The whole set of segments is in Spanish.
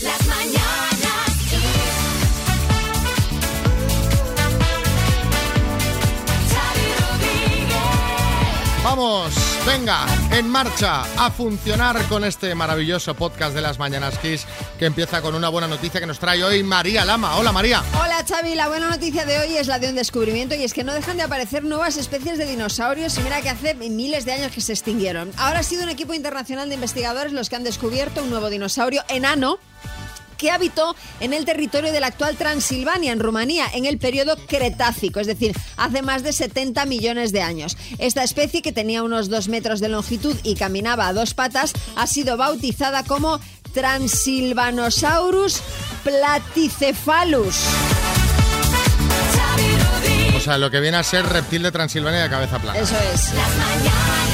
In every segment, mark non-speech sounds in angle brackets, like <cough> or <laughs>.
Las mañanas Kiss. Xavi Rodríguez. Vamos, venga, en marcha a funcionar con este maravilloso podcast de las Mañanas Kiss que empieza con una buena noticia que nos trae hoy María Lama. Hola María. Hola Xavi, la buena noticia de hoy es la de un descubrimiento y es que no dejan de aparecer nuevas especies de dinosaurios y mira que hace miles de años que se extinguieron. Ahora ha sido un equipo internacional de investigadores los que han descubierto un nuevo dinosaurio enano que habitó en el territorio de la actual Transilvania, en Rumanía, en el periodo Cretácico, es decir, hace más de 70 millones de años. Esta especie, que tenía unos 2 metros de longitud y caminaba a dos patas, ha sido bautizada como Transilvanosaurus platycephalus. O sea, lo que viene a ser reptil de Transilvania de cabeza plana. Eso es. Las mañanas Kiss.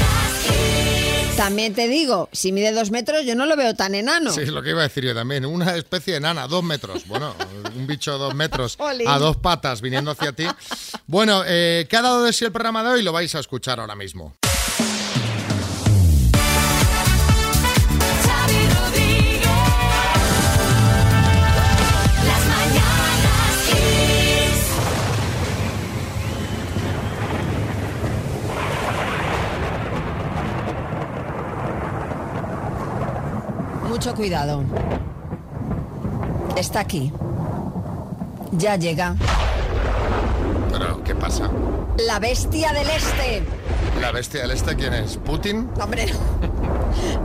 También te digo, si mide dos metros, yo no lo veo tan enano. Sí, es lo que iba a decir yo también. Una especie de enana, dos metros. Bueno, un bicho dos metros <laughs> a dos patas viniendo hacia ti. Bueno, eh, ¿qué ha dado de sí el programa de hoy? Lo vais a escuchar ahora mismo. Mucho cuidado. Está aquí. Ya llega. Pero, ¿qué pasa? La bestia del este. ¿La bestia del este quién es? ¿Putin? Hombre,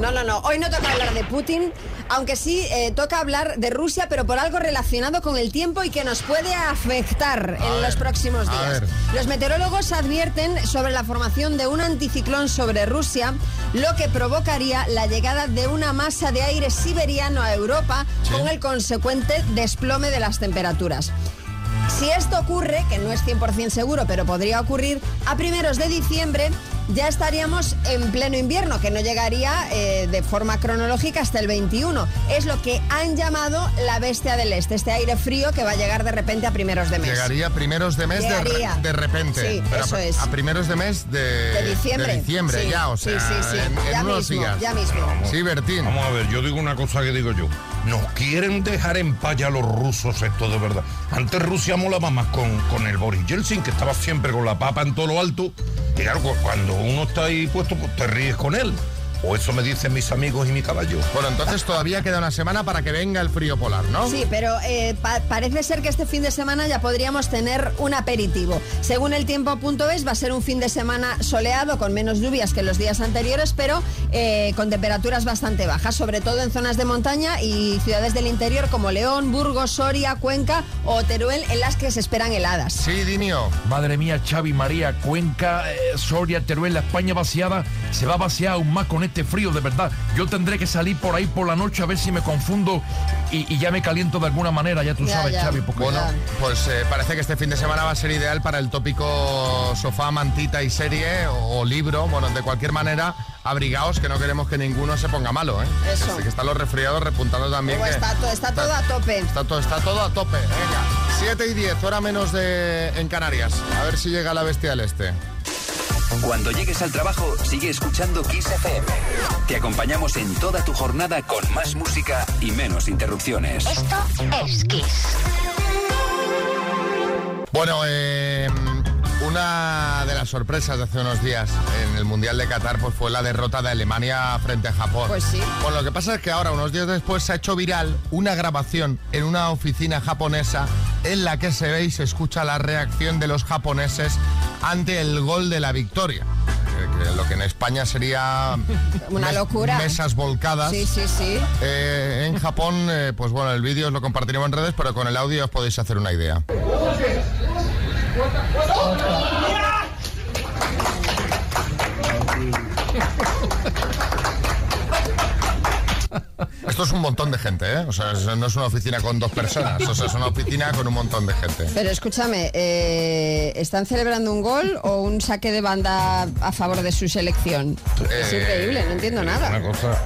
no, no, no. Hoy no toca hablar de Putin, aunque sí eh, toca hablar de Rusia, pero por algo relacionado con el tiempo y que nos puede afectar en ver, los próximos días. Los meteorólogos advierten sobre la formación de un anticiclón sobre Rusia, lo que provocaría la llegada de una masa de aire siberiano a Europa Sí. con el consecuente desplome de las temperaturas. Si esto ocurre, que no es 100% seguro, pero podría ocurrir, a primeros de diciembre ya estaríamos en pleno invierno, que no llegaría eh, de forma cronológica hasta el 21. Es lo que han llamado la bestia del este, este aire frío que va a llegar de repente a primeros de mes. Llegaría primeros de mes de, Llegaría. de repente. Sí, Pero eso a, es. a primeros de mes de, De diciembre. de diciembre Sí, ya, o sí, sea, sí, sí. en, en Ya unos mismo, días. ya mismo. Sí, Bertín. Vamos a ver, yo digo una cosa que digo yo. Nos quieren dejar en paz ya los rusos esto de verdad. Antes Rusia molaba más con, con el Boris Yeltsin, que estaba siempre con la papa en todo lo alto. Y claro, cu- cuando uno está ahí puesto, pues te ríes con él. O eso me dicen mis amigos y mi caballo. Bueno, entonces todavía queda una semana para que venga el frío polar, ¿no? Sí, pero eh, pa- parece ser que este fin de semana ya podríamos tener un aperitivo. Según el tiempo.es, va a ser un fin de semana soleado con menos lluvias que los días anteriores, pero eh, con temperaturas bastante bajas, sobre todo en zonas de montaña y ciudades del interior como León, Burgos, Soria, Cuenca o Teruel, en las que se esperan heladas. Sí, Dinio. Madre mía, Xavi, María, Cuenca, eh, Soria, Teruel, la España vaciada, se va a vaciar aún más con este frío, de verdad. Yo tendré que salir por ahí por la noche a ver si me confundo y, y ya me caliento de alguna manera, ya tú Ya, sabes, ya. Xavi. Porque Bueno, Ya. pues eh, parece que este fin de semana va a ser ideal para el tópico sofá, mantita y serie o, o libro. Bueno, de cualquier manera, abrigaos que no queremos que ninguno se ponga malo, ¿eh? Eso. Así que están los resfriados repuntando también. Que- está, to- está todo a tope. Está todo, está todo a tope. Venga, 7 y 10, hora menos de en Canarias. A ver si llega la bestia del este. Cuando llegues al trabajo, sigue escuchando Kiss FM. Te acompañamos en toda tu jornada con más música y menos interrupciones. Esto es Kiss. Bueno, eh, una de las sorpresas de hace unos días en el Mundial de Qatar pues fue la derrota de Alemania frente a Japón. Pues sí. Bueno, lo que pasa es que ahora, unos días después, se ha hecho viral una grabación en una oficina japonesa en la que se ve y se escucha la reacción de los japoneses ante el gol de la victoria. Lo que en España sería <laughs> Una locura. mesas volcadas. Sí, sí, sí. Eh, en Japón, eh, pues bueno, el vídeo os lo compartiremos en redes, pero con el audio os podéis hacer una idea. <laughs> Esto es un montón de gente, ¿eh? O sea, no es una oficina con dos personas, o sea, es una oficina con un montón de gente. Pero escúchame, eh, ¿están celebrando un gol o un saque de banda a favor de su selección? es Eh, increíble, no entiendo Una nada. cosa.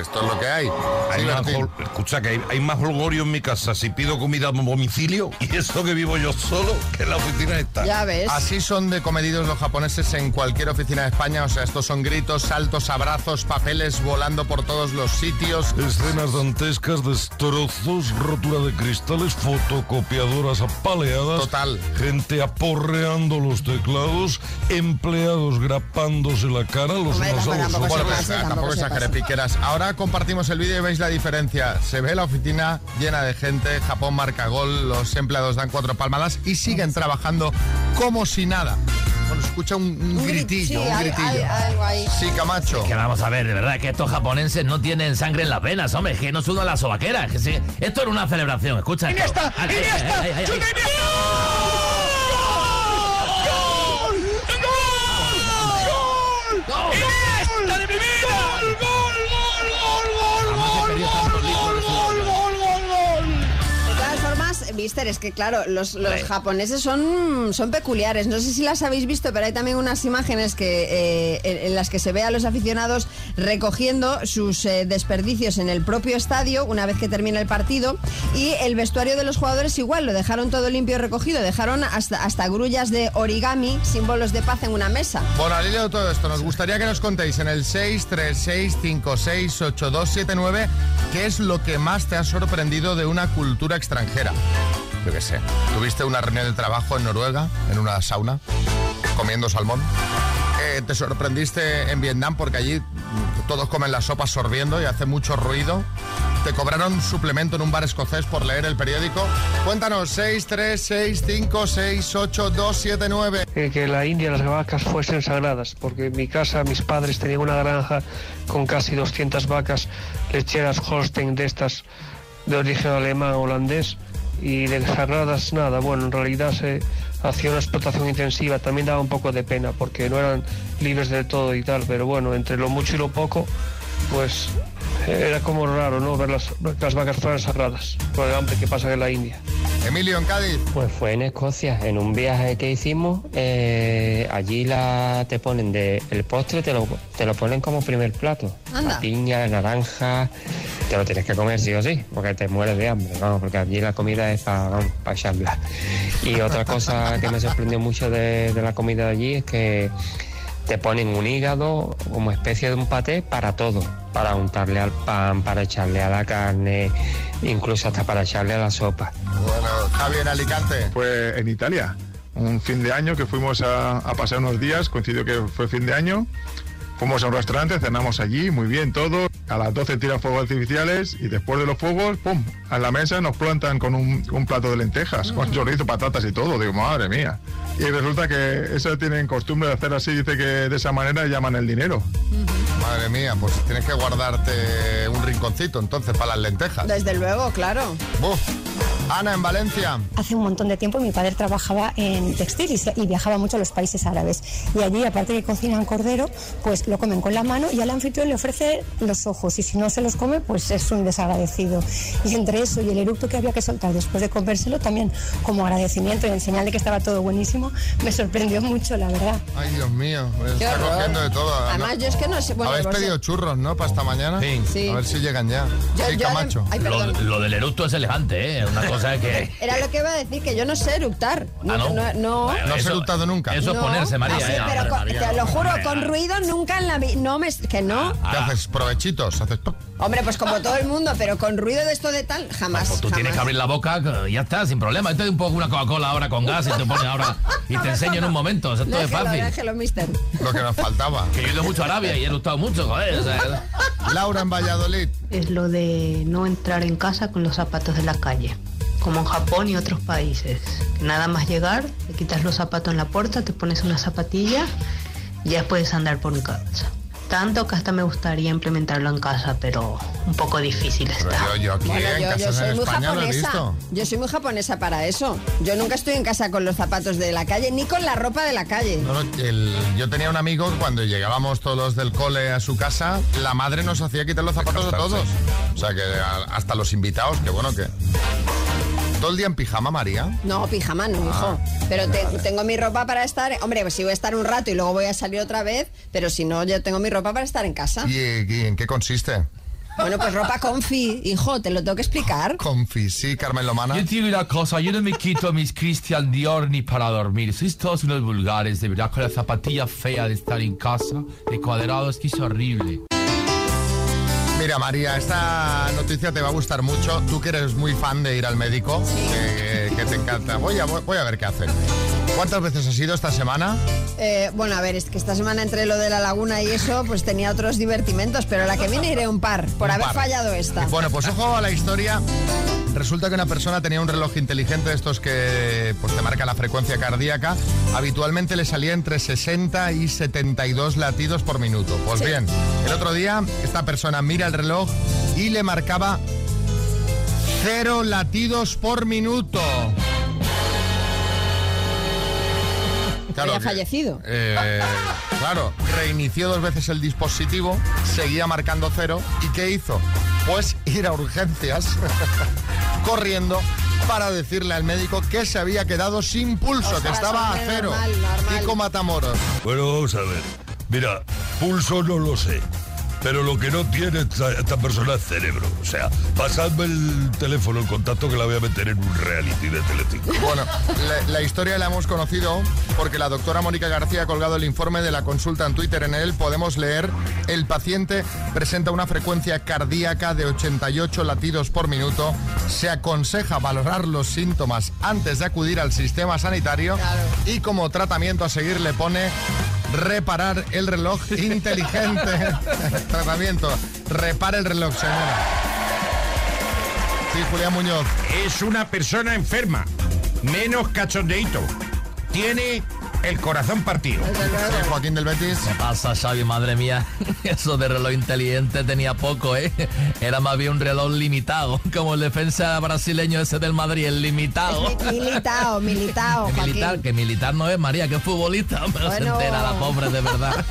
Esto es lo que hay. Hay Sí, más hol- escucha que hay, hay más holgorio en mi casa si pido comida a domicilio <laughs> y eso que vivo yo solo que en la oficina está. Ya ves. Así son de comedidos los japoneses en cualquier oficina de España. O sea, estos son gritos, saltos, abrazos, papeles volando por todos los sitios. Escenas dantescas, destrozos, rotura de cristales, fotocopiadoras apaleadas. Total. Gente aporreando los teclados, empleados grapándose la cara, los Hombre, unos a tampoco- se pues, tampoco se. Ahora compartimos el vídeo y veis la diferencia. Se ve la oficina llena de gente, Japón marca gol, los empleados dan cuatro palmadas y siguen trabajando como si nada. Bueno, escucha un, un Un gri- gritillo, sí, un hay- gritillo. hay algo ahí. Sí, Camacho. Que vamos a ver, de verdad que estos japoneses no tienen sangre en las venas, hombre, que no sudan las sobaqueras. que sí. Esto era una celebración, escucha. ¡Iniesta! ¡Iniesta! ¡Iniesta Mister, es que claro, los, los japoneses son, son peculiares. No sé si las habéis visto, pero hay también unas imágenes que, eh, en, en las que se ve a los aficionados recogiendo sus eh, desperdicios en el propio estadio una vez que termina el partido. Y el vestuario de los jugadores igual, lo dejaron todo limpio y recogido. Dejaron hasta, hasta grullas de origami, símbolos de paz en una mesa. Bueno, al hilo de todo esto, nos gustaría que nos contéis en el 636568279 qué es lo que más te ha sorprendido de una cultura extranjera. Yo qué sé, ¿tuviste una reunión de trabajo en Noruega, en una sauna, comiendo salmón? Eh, ¿Te sorprendiste en Vietnam porque allí todos comen la sopa sorbiendo y hace mucho ruido? ¿Te cobraron suplemento en un bar escocés por leer el periódico? Cuéntanos, 636568279. eh, que la India las vacas fuesen sagradas, porque en mi casa mis padres tenían una granja con casi 200 vacas lecheras Holstein de estas de origen alemán holandés y de sagradas nada, bueno, en realidad se hacía una explotación intensiva, también daba un poco de pena porque no eran libres de todo y tal, pero bueno, entre lo mucho y lo poco, pues era como raro, ¿no? Ver las, las vacas fueran sagradas, por el hambre que pasa en la India. Emilio, en Cádiz. Pues fue en Escocia, en un viaje que hicimos. eh, allí la te ponen de el postre, te lo, te lo ponen como primer plato. Anda. La piña, la naranja, te lo tienes que comer sí o sí, porque te mueres de hambre, vamos, porque allí la comida es para echarla. Y otra cosa que me sorprendió mucho de, de la comida de allí es que te ponen un hígado como especie de un paté para todo, para untarle al pan, para echarle a la carne, incluso hasta para echarle a la sopa. Bueno, Javi en Alicante. Fue en Italia, un fin de año que fuimos a, a pasar unos días, coincidió que fue fin de año. Fuimos a un restaurante, cenamos allí, muy bien todo. A las 12 tiran fuegos artificiales y después de los fuegos, ¡pum! A la mesa nos plantan con un, un plato de lentejas, con chorizo, patatas y todo. Digo, madre mía. Y resulta que eso tienen costumbre de hacer así, dice que de esa manera llaman el dinero. Madre mía, pues tienes que guardarte un rinconcito entonces para las lentejas. Desde luego, claro. Buf. Ana en Valencia. Hace un montón de tiempo mi padre trabajaba en textil y, viajaba mucho a los países árabes. Y allí, aparte que cocinan cordero, pues lo comen con la mano y al anfitrión le ofrece los ojos. Y si no se los come, pues es un desagradecido. Y entre eso y el eructo que había que soltar después de comérselo, también como agradecimiento y en señal de que estaba todo buenísimo, me sorprendió mucho, la verdad. Ay, Dios mío, está horror. cogiendo de todo. Además, ¿no? yo es que no sé. Bueno, Habéis pedido churros, ¿no? Para esta mañana. Sí. Sí. A ver si llegan ya. Yo- sí, yo- Camacho. Ay, Lo, lo del eructo es elegante, ¿eh? Una cosa <laughs> que... Era lo que iba a decir, que yo no sé eructar. Ah, ¿no? no, ¿No no- has Eso- eructado nunca? Eso es no. ponerse, María. Ah, sí, ¿eh? pero Hombre, con- María, te lo juro, con ah. ruido nunca en la vida. No me. Que no. ¿Qué haces? ¿Provechitos? ¿Haces? Hombre, pues como todo el mundo, pero con ruido de esto de tal, jamás. Pues tú tienes que abrir la boca ya está, sin problema. Esto es un poco una Coca-Cola ahora con gas y te pones ahora y te enseño en un momento. Esto es fácil. déjelo, mister. Lo que nos faltaba. Que yo he ido mucho a Arabia y he gustado mucho, joder. o sea, Laura en Valladolid. es lo de no entrar en casa con los zapatos de la calle, como en Japón y otros países. Nada más llegar, te quitas los zapatos en la puerta, te pones una zapatilla y ya puedes andar por casa. Tanto que hasta me gustaría implementarlo en casa, pero un poco difícil está. yo, yo aquí Bueno, en yo, yo soy en muy España lo he japonesa. visto. Yo soy muy japonesa para eso. Yo nunca estoy en casa con los zapatos de la calle, ni con la ropa de la calle. No, no, el- yo tenía un amigo que cuando llegábamos todos los del cole a su casa, la madre nos hacía quitar los zapatos a todos. O sea que a- hasta los invitados, que bueno que. ¿Todo el día en pijama, María? No, pijama no, hijo. Pero te- tengo mi ropa para estar. Hombre, pues si voy a estar un rato y luego voy a salir otra vez, pero si no, yo tengo mi ropa para estar en casa. ¿Y, y en qué consiste? Bueno, pues ropa confi, hijo, te lo tengo que explicar. <laughs> Confi, sí, Carmen Lomana. Yo te digo una cosa, yo no me quito mis Christian Dior ni para dormir. Sois todos unos vulgares, de verdad, con la zapatilla fea de estar en casa, de cuadrados, que es horrible. Mira, María, esta noticia te va a gustar mucho. Tú que eres muy fan de ir al médico, que, que te encanta. Voy a, voy a ver qué hace. ¿Cuántas veces has ido esta semana? Eh, bueno, a ver, es que esta semana entre lo de la laguna y eso, pues tenía otros divertimentos, pero la que viene iré un par, por Un haber par. fallado esta. Bueno, pues ojo a la historia. Resulta que una persona tenía un reloj inteligente de estos que pues, te marca la frecuencia cardíaca. Habitualmente le salía entre 60 y 72 latidos por minuto. Pues bien, el otro día esta persona mira el reloj y le marcaba cero latidos por minuto. Había fallecido. eh, claro, reinició dos veces el dispositivo, seguía marcando cero. ¿Y qué hizo? Pues ir a urgencias, <laughs> corriendo, para decirle al médico que se había quedado sin pulso, que estaba a cero. normal, normal. Kiko Matamoros. Bueno, vamos a ver. Mira, pulso no lo sé. Pero lo que no tiene esta, esta persona es cerebro. O sea, pasadme el teléfono, el contacto que la voy a meter en un reality de Telecinco. Bueno, la, la historia la hemos conocido porque la doctora Mónica García ha colgado el informe de la consulta en Twitter. En él podemos leer, el paciente presenta una frecuencia cardíaca de 88 latidos por minuto. Se aconseja valorar los síntomas antes de acudir al sistema sanitario y como tratamiento a seguir le pone reparar el reloj inteligente. <laughs> tratamiento, repara el reloj, señora. Sí, Julián Muñoz. Es una persona enferma, menos cachondeito. Tiene el corazón partido. Sí, Joaquín del Betis. ¿Qué pasa, Xavi? Madre mía, <laughs> eso de reloj inteligente tenía poco, ¿eh? Era más bien un reloj limitado, <laughs> como el defensa brasileño ese del Madrid, el limitado. Mi- Militao, <laughs> militao, Que militar, Joaquín. que militar no es María, que es futbolista, pero se entera la pobre de verdad.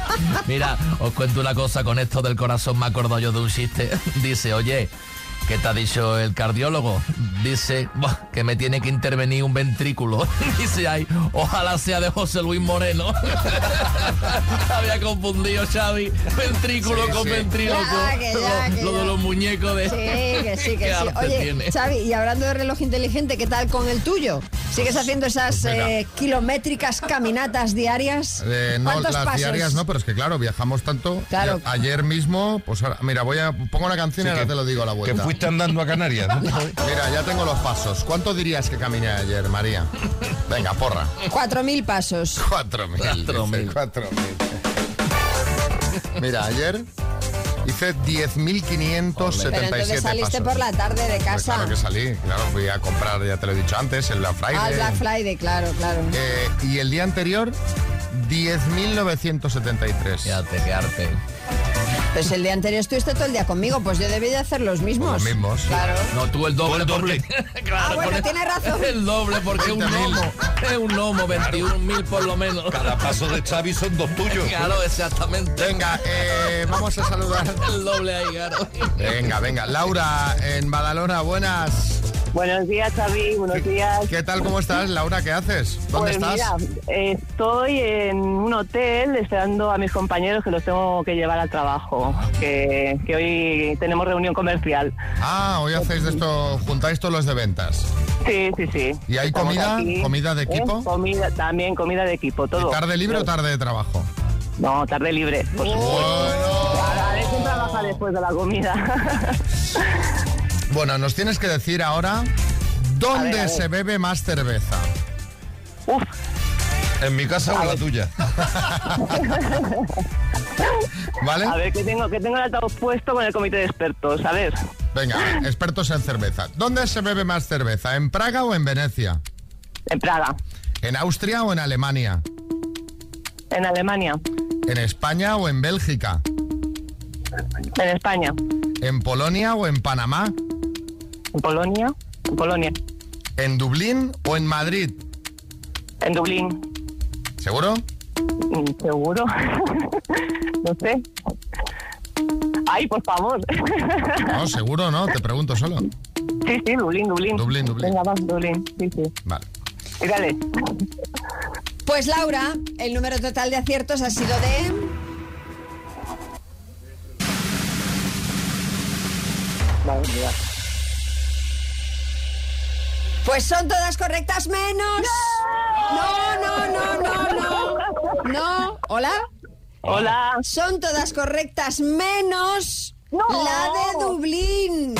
Mira, os cuento una cosa con esto del corazón, me acuerdo yo de un chiste. Dice, oye, ¿qué te ha dicho el cardiólogo? Dice, "Buah, que me tiene que intervenir un ventrículo. <laughs> Dice, ay, ojalá sea de José Luis Moreno. <laughs> Había confundido, Xavi, ventrículo Sí, con sí. ventríloco. Ya, que ya, lo, que lo de los muñecos de... Sí, que sí, <laughs> que sí. arte Oye, tiene. Xavi, y hablando de reloj inteligente, ¿qué tal con el tuyo? ¿Sigues haciendo esas pues eh, kilométricas caminatas diarias? Eh, no, ¿Cuántos las pasos? diarias no, pero es que claro, viajamos tanto. Claro. Ayer mismo, pues ahora, mira, voy a pongo una canción y ahora te lo digo a la Que vuelta. Fuiste andando a Canarias. ¿no? <laughs> Mira, ya tengo los pasos. ¿Cuánto dirías que caminé ayer, María? Venga, porra. Cuatro mil pasos. Cuatro mil. Cuatro mil. cuatro mil. Mira, ayer hice 10.577 Pero entonces saliste pasos. por la tarde de Pues casa. claro que salí, claro, fui a comprar, ya te lo he dicho antes, el Black Friday. Al Black Friday, claro, claro. Eh, y el día anterior, 10.973. Fíjate, qué arte. Pues el día anterior estuviste todo el día conmigo, pues yo debí de hacer los mismos. Los mismos. Claro. No, tú el doble, el doble. porque- <laughs> claro, Ah, bueno, el- tienes razón. El doble, porque es un 20.000. gnomo. Es un gnomo, 21.000 por lo menos. Cada paso de Xavi son dos tuyos. Claro, exactamente. Venga, eh, vamos a saludar. El doble ahí, claro. Venga, venga. Laura, en Badalona, buenas. Buenos días, Xavi. Buenos días. ¿Qué tal, cómo estás, Laura? ¿Qué haces? ¿Dónde Pues estás? mira, estoy en un hotel esperando a mis compañeros que los tengo que llevar al trabajo, que, que hoy tenemos reunión comercial. Ah, hoy hacéis de esto, juntáis todos los de ventas. Sí, sí, sí. ¿Y hay Estamos comida? aquí. ¿Comida de ¿Eh? equipo? Comida, también comida de equipo, todo. ¿Y ¿Tarde libre o tarde de trabajo? No, tarde libre. Por supuesto. Trabaja después de la comida. <laughs> Bueno, nos tienes que decir ahora dónde A ver, a ver. se bebe más cerveza. Uf, En mi casa o en la tuya. <laughs> ¿Vale? a ver, que tengo, que tengo el altavoz puesto con el comité de expertos. A ver, Venga, expertos en cerveza. ¿Dónde se bebe más cerveza? ¿En Praga o en Venecia? en Praga, ¿En Austria o en Alemania? en Alemania, ¿En España o en Bélgica? en España, ¿En Polonia o en Panamá? En Polonia, en Polonia, ¿En Dublín o en Madrid? en Dublín. ¿Seguro? Mm, ¿Seguro? <laughs> no sé. Ay, por favor. No, seguro no, te pregunto solo. sí, sí, Dublín, Dublín. Dublín, Dublín. Venga, va, Dublín. Sí, sí. Vale. Y dale. Pues Laura, el número total de aciertos ha sido de Vale, mira. Pues son todas correctas menos. No, no, no, no, no. No. ¿Hola? Hola. Son todas correctas menos la de Dublín.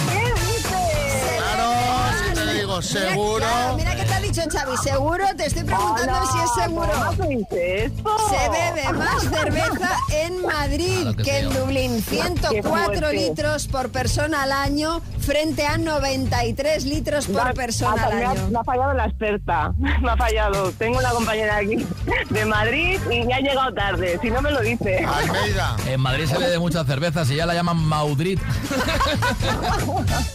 Claro, si te digo, seguro. Mira, claro, mira qué te ha dicho Xavi. Seguro, te estoy preguntando Hola, si es seguro. ¿cómo se dice esto? Se bebe más cerveza en Madrid Claro que en. Dublín. 104 fuerte. litros por persona al año frente a 93 litros por persona al me ha- año. Me ha fallado la experta. <laughs> Me ha fallado. Tengo una compañera aquí de Madrid y me ha llegado tarde. Si no me lo dice. Almeida. En Madrid se bebe muchas cervezas y ya la llaman Maudrit.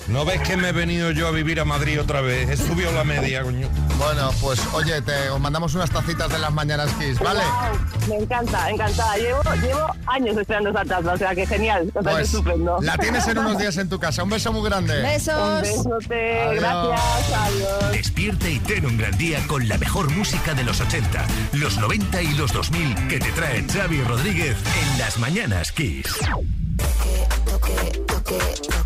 ¿No ves que me he venido yo a vivir a Madrid otra vez? He subido la media, coño. Bueno, pues oye, te os mandamos unas tacitas de las mañanas Kiss, ¿vale? Me encanta, encantada. Llevo, llevo años esperando esa taza, o sea que genial. O sea, que Pues estupendo. la tienes en unos días en tu casa. Un beso muy grande. Un Besos. besote, Adiós. gracias, adiós. Despierta y ten un gran día con la mejor música de los 80, los 90 y los 2000 que te trae Xavi Rodríguez en las mañanas Kiss.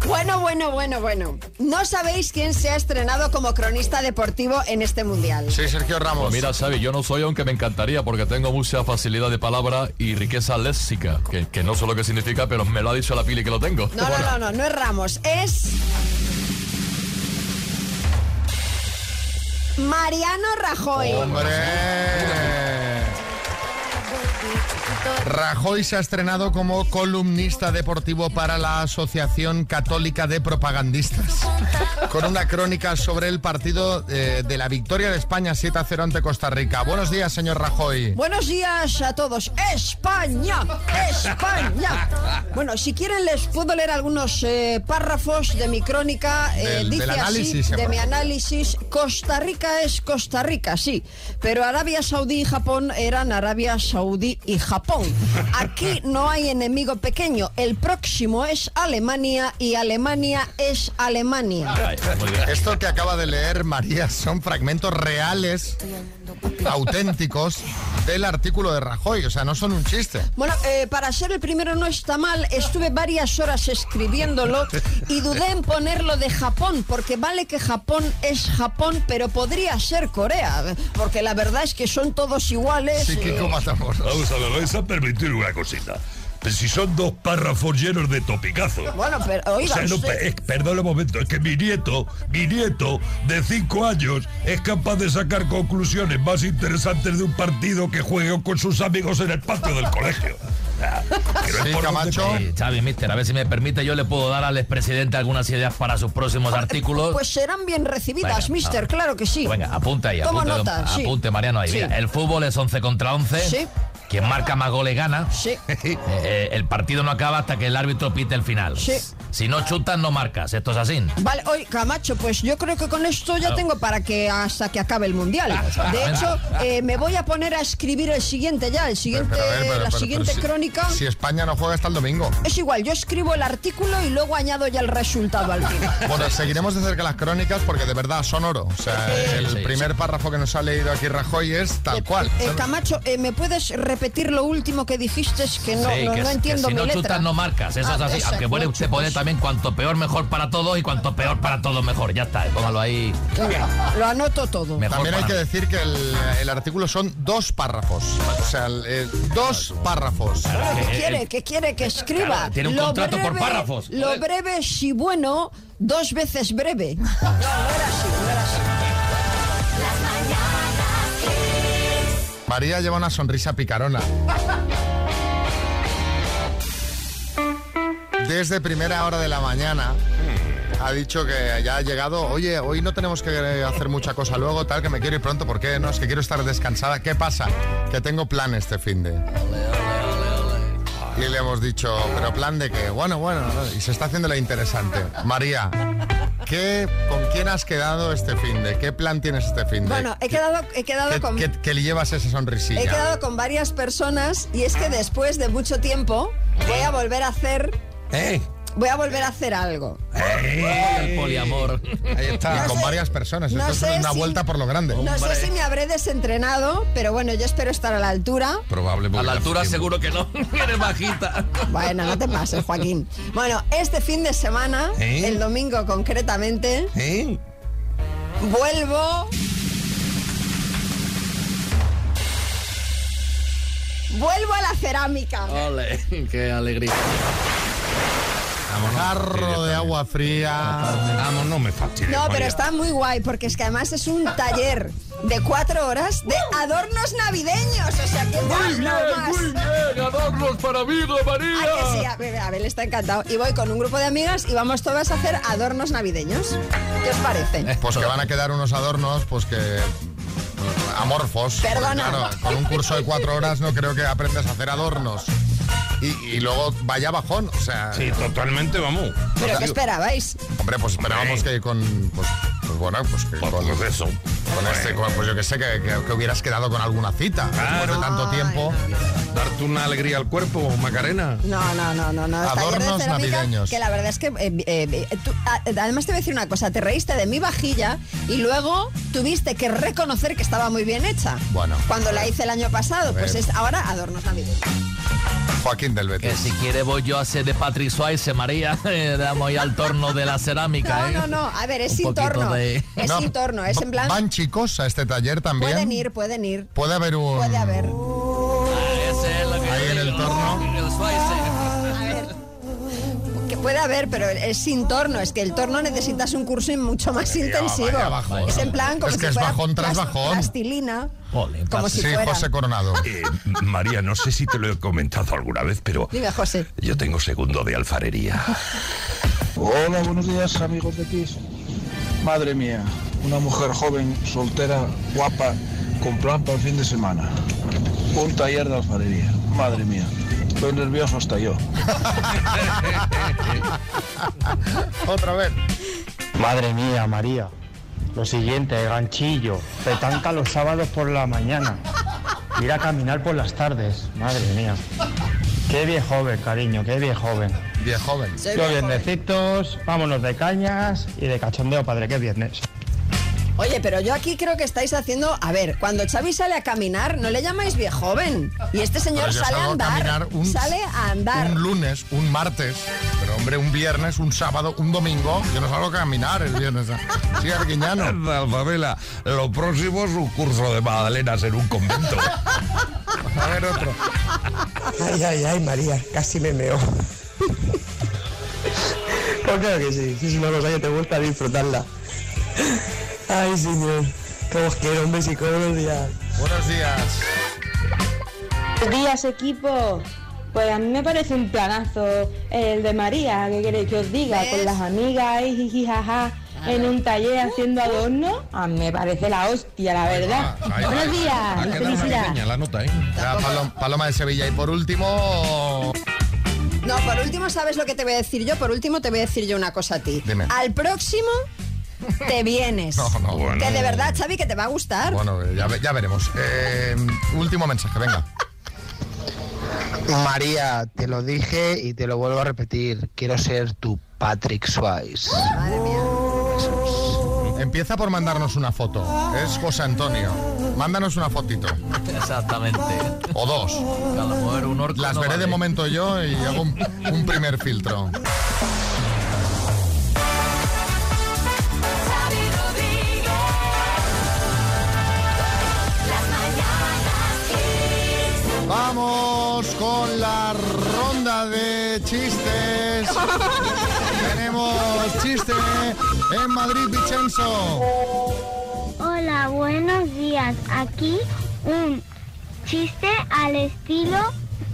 Bueno, bueno, bueno, bueno. No sabéis quién se ha estrenado como cronista deportivo en este mundial. Sí, Sergio Ramos. Pues mira, Xavi, yo no soy aunque me encantaría porque tengo mucha facilidad de palabra y riqueza léxica, que, que no sé lo que significa, pero me lo ha dicho la pili que lo tengo. No, no, no, no, no es Ramos, es. Mariano Rajoy. ¡Hombre! Rajoy se ha estrenado como columnista deportivo para la Asociación Católica de Propagandistas, con una crónica sobre el partido eh, de la victoria de España 7 a 0 ante Costa Rica. Buenos días, señor Rajoy. Buenos días a todos. España, España. Bueno, si quieren les puedo leer algunos eh, párrafos de mi crónica. Eh, Del- dice del así, de mi análisis. Costa Rica es Costa Rica, sí, pero Arabia Saudí y Japón eran Arabia Saudí y Japón. Aquí no hay enemigo pequeño. El próximo es Alemania y Alemania es Alemania. Esto que acaba de leer María son fragmentos reales, auténticos, del artículo de Rajoy. O sea, no son un chiste. Bueno, eh, para ser el primero no está mal. Estuve varias horas escribiéndolo y dudé en ponerlo de Japón, porque vale que Japón es Japón, pero podría ser Corea, porque la verdad es que son todos iguales. Sí, Matamoros. Vamos a ver, vais a permitir una cosita. Pero si son dos párrafos llenos de topicazos. Bueno, pero O oiga, sea, no, usted- pe- es- perdón un momento, es que mi nieto, mi nieto de cinco años es capaz de sacar conclusiones más interesantes de un partido que juegue con sus amigos en el patio del colegio. O sea, Sí, Camacho. Sí, Xavi, mister, a ver si me permite, yo le puedo dar al expresidente algunas ideas para sus próximos artículos. Pues serán bien recibidas, Venga, mister, ah. claro que sí. Venga, apunta ahí, apunte, nota, sí. apunte, Mariano, ahí. Sí. mira, el fútbol es 11 contra 11. Sí. Quien marca más goles gana. Sí. <laughs> Eh, el partido no acaba hasta que el árbitro pite el final. Sí. Si no chutas, no marcas. Esto es así. Vale, oye, Camacho, pues yo creo que con esto ya Claro. tengo para que hasta que acabe el mundial. De exactamente. hecho, eh, me voy a poner a escribir el siguiente ya, el siguiente, Pero, pero, la pero, siguiente si- crónica. Si España no juega hasta el domingo. Es igual, yo escribo el artículo y luego añado ya el resultado al final. <laughs> Bueno, seguiremos de cerca las crónicas porque de verdad son oro. O sea, el Sí, primer párrafo que nos ha leído aquí Rajoy es tal cual. Eh, Camacho, eh, ¿me puedes repetir lo último que dijiste? Es que no, Sí, no, que, no que entiendo si no letra. chutas, no marcas. Eso Ah, es así. exacto, Aunque puede, se pone también cuanto peor, mejor para todos y cuanto peor para todos, mejor. Ya está, póngalo ahí. Venga, Lo anoto todo. Mejor También hay que mí. decir que el, el artículo son dos párrafos. O sea, el- el- dos párrafos. ¿Qué Eh, quiere? eh, ¿Qué quiere que escriba? claro, tiene un Lo contrato por párrafos. Lo breve, si bueno, dos veces breve. <laughs> No, no era así, no era así. María lleva una sonrisa picarona. Desde primera hora de la mañana ha dicho que ya ha llegado. Oye, hoy no tenemos que hacer mucha cosa luego, tal, que me quiero ir pronto. ¿Por qué? No, es que quiero estar descansada. ¿Qué pasa? Que tengo plan este fin de. Y le hemos dicho, ¿pero plan de qué? Bueno, bueno, no, y se está haciendo la interesante. María, ¿qué, ¿con quién has quedado este fin de? ¿Qué plan tienes este fin de? Bueno, he quedado, he quedado ¿Qué- con... qué- que le llevas esa sonrisilla? He quedado con varias personas y es que después de mucho tiempo voy a volver a hacer ¿Eh? Voy a volver a hacer algo. El poliamor. Ahí está, No con sé- varias personas. no Esto es una si- vuelta por lo grande. No sé si me habré desentrenado, pero bueno, yo espero estar a la altura. Probable A la altura tiempo. seguro que no. <laughs> Eres bajita. Bueno, no te pases, Joaquín. Bueno, este fin de semana, ¿Eh? el domingo concretamente, ¿Eh? vuelvo. Vuelvo a la cerámica. Ole, qué alegría. Jarro de agua fría. Vamos, no me fastidies. No, pero María. está muy guay porque es que además es un taller de cuatro horas de adornos navideños. O sea, que Muy bien, más. muy bien. Adornos para mí, Ah, que sí, María. a ver, Abel está encantado. Y voy con un grupo de amigas y vamos todas a hacer adornos navideños. ¿Qué os parece? Pues que van a quedar unos adornos, pues que. amorfos. Perdona. Claro, con un curso de cuatro horas no creo que aprendas a hacer adornos. Y, y luego vaya bajón, o sea. Sí, totalmente, vamos. ¿Pero qué esperabais? Hombre, pues esperábamos que con. Pues, pues bueno, pues que con, Pues eso. con este, con- pues yo que sé, que, que- que hubieras quedado con alguna cita. Después Claro. de tanto tiempo. Darte una alegría al cuerpo, Macarena. No, no, no, no, no. Adornos cerámica navideños. Que la verdad es que. eh, eh, eh, tú- además, te voy a decir una cosa. Te reíste de mi vajilla y luego tuviste que reconocer que estaba muy bien hecha. Bueno. Cuando la hice el año pasado, pues es ahora adornos navideños. Joaquín del Que Betis. si quiere voy yo a ser de Patrick Swayze, María. <laughs> Eh, Damos ahí al torno de la cerámica, No, ¿eh? no, no. A ver, es Un sin torno. de- Es No, sin torno. Es en plan. ¿Van chicos a este taller también? Pueden ir, pueden ir. Puede haber un. Puede haber. Que Ahí en el torno. A ver. Que puede haber, pero es sin torno. Es que el torno necesitas un curso mucho más intensivo. vaya bajón. es en plan como Es si que es fuera bajón tras bajón. Plastilina. Ole, Como si Sí, fuera. José Coronado. <laughs> Eh, María, no sé si te lo he comentado alguna vez, pero Dime, José. yo tengo segundo de alfarería. Hola, buenos días amigos de Kiss. Madre mía, una mujer joven, soltera, guapa, con plan para el fin de semana. Un taller de alfarería. Madre mía, estoy nervioso hasta yo. <laughs> Otra vez. Madre mía, María. Lo siguiente, ganchillo. Petanca los sábados por la mañana. Ir a caminar por las tardes. Madre mía. Qué bien joven, cariño, qué bien joven. Bien joven. Los bien joven. viernecitos, vámonos de cañas y de cachondeo, padre, es viernes. Oye, pero yo aquí creo que estáis haciendo. A ver, cuando Xavi sale a caminar, no le llamáis viejo joven. Y este señor yo sale a andar. un- sale a andar. Un lunes, un martes, hombre, un viernes, un sábado, un domingo. Yo no salgo a caminar el viernes. Sí, Arguiñano. <laughs> Alfabela, lo próximo es un curso de magdalenas en un convento. <laughs> A ver, otro. Ay, ay, ay, María, casi me meo. <laughs> Pues claro que sí, si es una cosa que te gusta disfrutarla. Ay, señor, que os quiero, un besico, buenos días. Buenos días. Buenos días, equipo. Pues a mí me parece un planazo el de María, ¿qué queréis que os diga? ¿Ves? Con las amigas y jiji, jaja, en un taller haciendo adorno. A mí me parece la hostia, la verdad. ahí. Buenos días, quedado la nota, ¿eh? Paloma de Sevilla. Y por último. No, por último, ¿sabes lo que te voy a decir yo? Por último, te voy a decir yo una cosa a ti. Dime. Al próximo te vienes. <laughs> No, no, bueno. Que de verdad, Xavi, que te va a gustar. Bueno, ya veremos. Eh, último mensaje, venga. <laughs> María, te lo dije y te lo vuelvo a repetir. Quiero ser tu Patrick Swayze. Madre mía. Empieza por mandarnos una foto. Es José Antonio. Mándanos una fotito. Exactamente. O dos. A lo mejor un orco Las no veré de momento yo y hago un, un primer filtro. Vamos con la ronda de chistes. <laughs> Tenemos chiste en Madrid, Vicenzo. Hola, buenos días. Aquí un chiste al estilo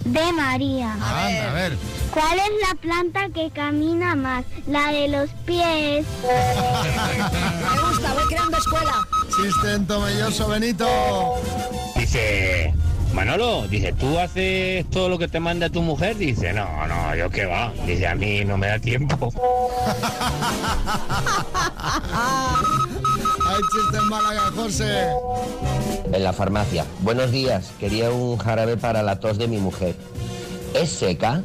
de María. Anda, a ver. ¿Cuál es la planta que camina más? La de los pies. <laughs> Me gusta, voy creando escuela. Chiste en Tomelloso, Benito. Dice, Manolo, dice, ¿tú haces todo lo que te manda tu mujer? Dice, no, no, yo qué va. Dice, a mí no me da tiempo. <laughs> <laughs> Hay chiste en Málaga, José. En la farmacia. Buenos días. Quería un jarabe para la tos de mi mujer. ¿Es seca?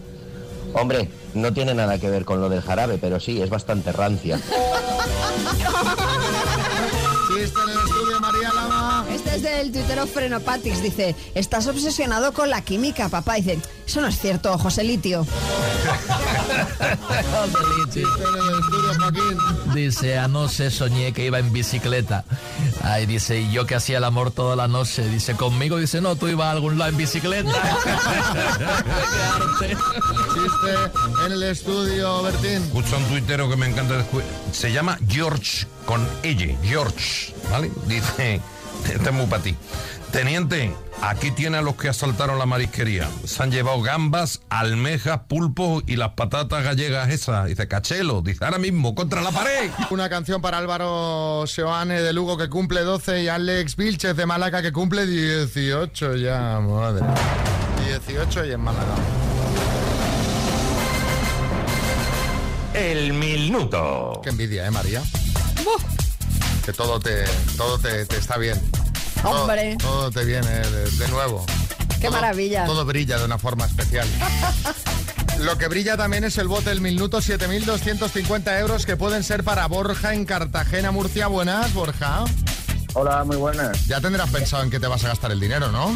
Hombre, No tiene nada que ver con lo del jarabe, pero sí, es bastante rancia. <laughs> Chiste en el estudio, María Lama. Este es del tuitero Frenopatix. Dice, estás obsesionado con la química, papá. Dice, eso no es cierto, José Litio. <laughs> Joaquín. Dice, anoche soñé que iba en bicicleta. Ay, dice, y yo que hacía el amor toda la noche. Dice, conmigo, dice, no, tú ibas a algún lado en bicicleta. <laughs> Chiste en el estudio, Bertín. Escucha un tuitero que me encanta. Se llama George con ella, George, ¿vale? Dice, este es muy para ti. Teniente, aquí tiene a los que asaltaron la marisquería. Se han llevado gambas, almejas, pulpos y las patatas gallegas esas. Dice, cachelo, dice, ahora mismo, contra la pared. Una canción para Álvaro Seoane de Lugo que cumple 12 y Alex Vilches de Málaga que cumple 18 ya, madre. 18 y en Málaga. El minuto. Qué envidia, ¿eh, María? Que todo te, todo te, te está bien. Hombre. Todo, te viene de, de nuevo. Qué Todo- maravilla. Todo brilla de una forma especial. <laughs> Lo que brilla también es el bote del minuto, 7.250 euros que pueden ser para Borja en Cartagena, Murcia. Buenas, Borja. Hola, muy buenas. Ya tendrás pensado en qué te vas a gastar el dinero, ¿no?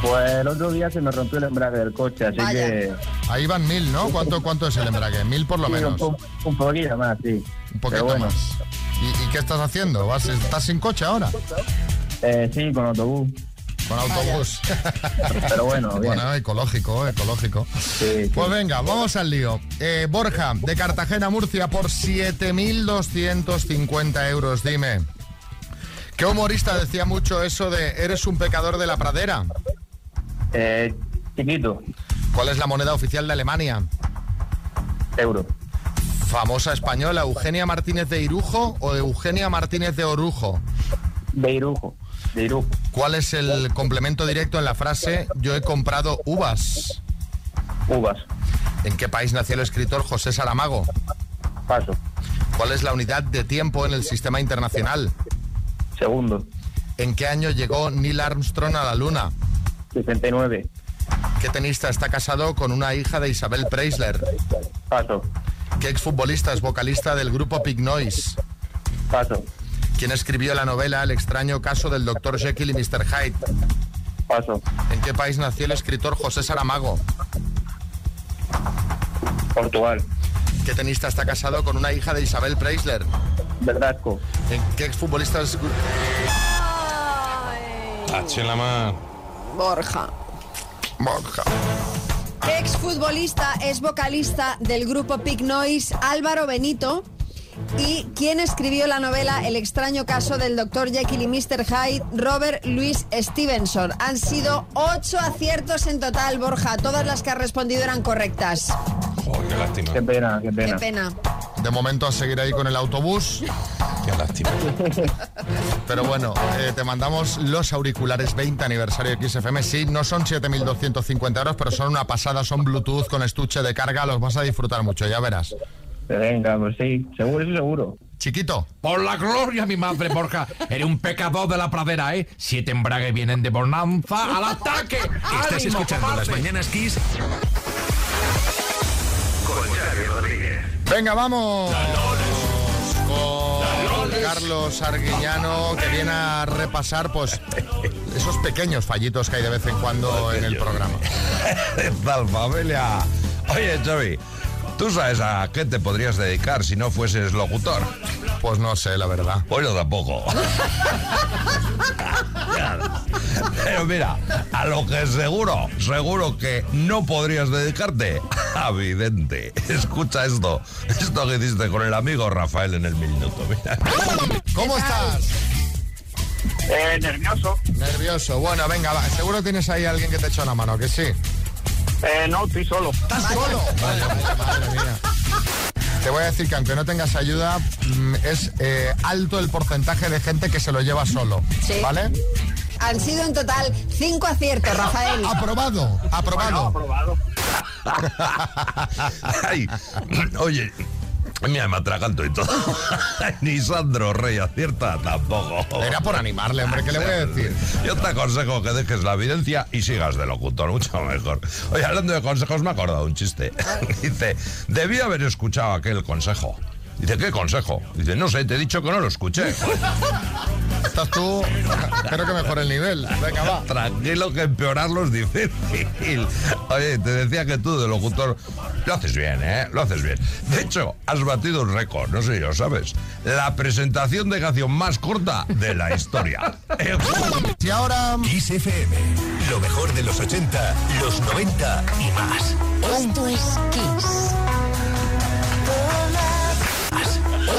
Pues el otro día se me rompió el embrague del coche, así Vaya. que... Ahí van mil, ¿no? ¿Cuánto, cuánto es el embrague? Mil por lo Sí, menos. Un, un poquito más, sí. Un poquito bueno. más. ¿Y, y qué estás haciendo? ¿Vas, ¿Estás sin coche ahora? Eh, sí, con autobús. Con autobús. Pero bueno, <laughs> bien. Bueno, ecológico, ecológico. Pues venga, vamos al lío. Eh, Borja, de Cartagena, Murcia, por 7.250 euros, dime. ¿Qué humorista decía mucho eso de eres un pecador de la pradera? Eh, chiquito. ¿Cuál es la moneda oficial de Alemania? Euro. Famosa española, Eugenia Martínez de Irujo o Eugenia Martínez de Orujo. De Irujo. De Irujo. ¿Cuál es el complemento directo en la frase yo he comprado uvas? Uvas. ¿En qué país nació el escritor José Saramago? Paso. ¿Cuál es la unidad de tiempo en el sistema internacional? Segundo. ¿En qué año llegó Neil Armstrong a la Luna? 69. ¿Qué tenista está casado con una hija de Isabel Preisler? Paso. ¿Qué exfutbolista es vocalista del grupo Pig Noise? Paso. ¿Quién escribió la novela El extraño caso del Dr. Jekyll y Mr. Hyde? Paso. ¿En qué país nació el escritor José Saramago? Portugal. ¿Qué tenista está casado con una hija de Isabel Preisler? Verdasco. ¿En qué exfutbolista es... H en la mano. Borja. Borja. ¿Qué exfutbolista es vocalista del grupo Pig Noise Álvaro Benito? ¿Y quién escribió la novela El extraño caso del Dr. Jekyll y Mr. Hyde? Robert Louis Stevenson. Han sido ocho aciertos en total, Borja. Todas las que has respondido eran correctas. Joder, qué lástima. Qué pena, qué pena. De momento a seguir ahí con el autobús. <laughs> Qué lástima. <laughs> Pero bueno, eh, te mandamos los auriculares 20 aniversario de XFM. Sí, no son 7.250 euros, pero son una pasada, son Bluetooth con estuche de carga, los vas a disfrutar mucho, ya verás. Venga, pues sí. Seguro, eso seguro. Chiquito. Por la gloria, mi madre, Borja. Eres un pecador de la pradera, ¿eh? Siete embragues vienen de bonanza. ¡Al ataque! <laughs> Estás ¡Ánimo, escuchando! Las Mañanas Kiss con Xavi Rodríguez. Venga, vamos. Carlos Arguiñano, que viene a repasar pues esos pequeños fallitos que hay de vez en cuando en el programa. <laughs> ¿Qué tal, familia? Oye, Xavi, ¿tú sabes a qué te podrías dedicar si no fueses locutor? Pues no sé, la verdad. Pues yo tampoco. <laughs> Pero mira, a lo que seguro, seguro que no podrías dedicarte, <laughs> a vidente. Escucha esto, esto que hiciste con el amigo Rafael en el minuto. Mira. ¿Cómo estás? Eh, nervioso. Nervioso. Bueno, venga, va. Seguro tienes ahí alguien que te echa una mano, que sí. Eh, no, estoy solo. ¿Estás solo? Vaya, madre mía. Te voy a decir que aunque no tengas ayuda, mm, es eh, alto el porcentaje de gente que se lo lleva solo. Sí. ¿Vale? Han sido en total cinco aciertos, Rafael. Aprobado, aprobado. aprobado. <laughs> Ay, oye, Mira, me atraganto y todo. <laughs> Ni Sandro Rey acierta tampoco. Era por animarle, hombre, ¿qué le voy a decir? Yo te aconsejo que dejes la evidencia y sigas de locutor, mucho mejor. Oye, hablando de consejos, me he acordado de un chiste. <laughs> Dice, debí haber escuchado aquel consejo. Dice, ¿qué consejo? Dice, no sé, te he dicho que no lo escuché. Estás tú, espero que mejore el nivel. Venga, va. Tranquilo que empeorarlo es difícil. Oye, te decía que tú de locutor lo haces bien, ¿eh? Lo haces bien. De hecho, has batido un récord, no sé si lo sabes. La presentación de canción más corta de la historia. <laughs> Y ahora... Kiss FM, lo mejor de los 80, los 90 y más. Esto es Kiss.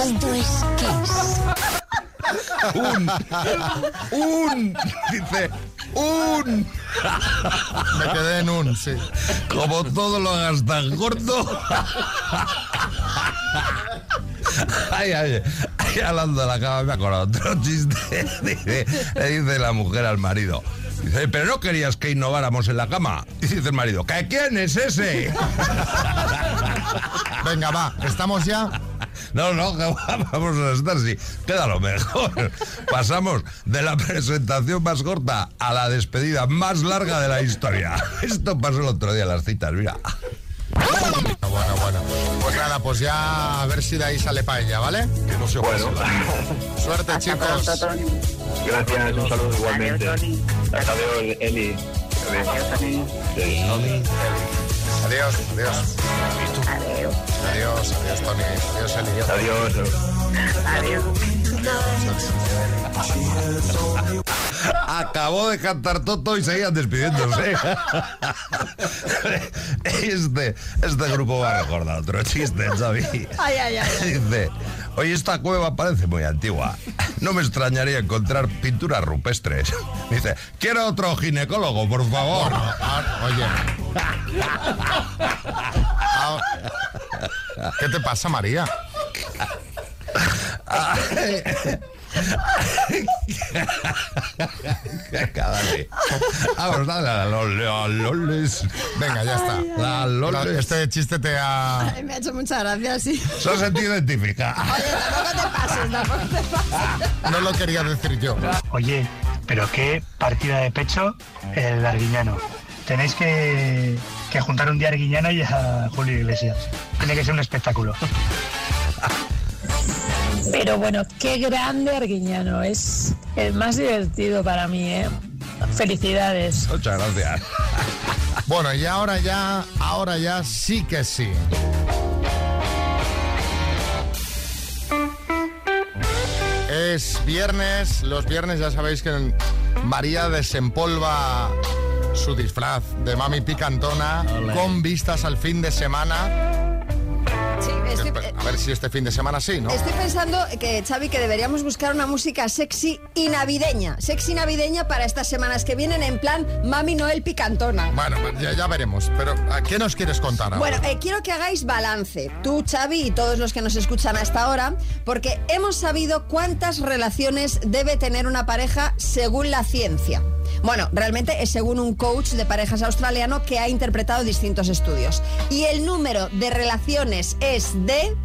Esto es Kiss. Un, un, dice, un. Me quedé en un, sí. Como todo lo hagas tan corto. Ay, ay, ay, hablando de la cama me acuerdo otro chiste. Dice, le dice la mujer al marido. Dice, pero no querías que innováramos en la cama. Y dice el marido, ¿que quién es ese? Venga, va, ¿estamos ya? No, no, vamos a estar así. Queda lo mejor. Pasamos de la presentación más corta a la despedida más larga de la historia. Esto pasó el otro día en las citas, mira. Bueno, bueno. Pues nada, pues ya a ver si de ahí sale paella, ¿vale? Que no se Bueno. <laughs> Suerte, chicos. Gracias, un saludo igualmente. Hasta luego, Eli. Adiós, adiós. Adiós. Adiós, adiós, Tony. Adiós, Eli. Adiós. Acabó de cantar Toto y seguían despidiéndose. <laughs> Este, este grupo va a recordar otro chiste, Xavi. Ay, ay, ay. Dice, oye, esta cueva parece muy antigua. No me extrañaría encontrar pinturas rupestres. Dice, quiero otro ginecólogo, por favor. Ah, Oye. Ah, ¿Qué te pasa, María? <laughs> Cada vez. Vamos, dale a los a loles. Venga, ya está. La loles. Este chiste te ha... Ay, me ha hecho mucha gracia, sí. Se ha sentido identificada. <laughs> Oye, tampoco te pases, tampoco te pases. No lo quería decir yo. Oye, pero qué partida de pecho el Arguiñano. Tenéis que, que juntar un día a Arguiñano y a Julio Iglesias. Tiene que ser un espectáculo. <laughs> Pero bueno, qué grande Arguiñano. Es el más divertido para mí, ¿eh? Felicidades. Muchas gracias. <laughs> Bueno, y ahora ya, ahora ya sí que sí. Es viernes, los viernes ya sabéis que María desempolva su disfraz de mami picantona con vistas al fin de semana. Si este fin de semana sí, ¿no? Estoy pensando que, Xavi, que deberíamos buscar una música sexy y navideña. Sexy navideña para estas semanas que vienen en plan Mami Noel Picantona. Bueno, ya, ya veremos, pero ¿a ¿qué nos quieres contar ahora? Bueno, eh, quiero que hagáis balance, tú, Xavi, y todos los que nos escuchan hasta ahora, porque hemos sabido cuántas relaciones debe tener una pareja según la ciencia. Bueno, realmente es según un coach de parejas australiano que ha interpretado distintos estudios. Y el número de relaciones es de...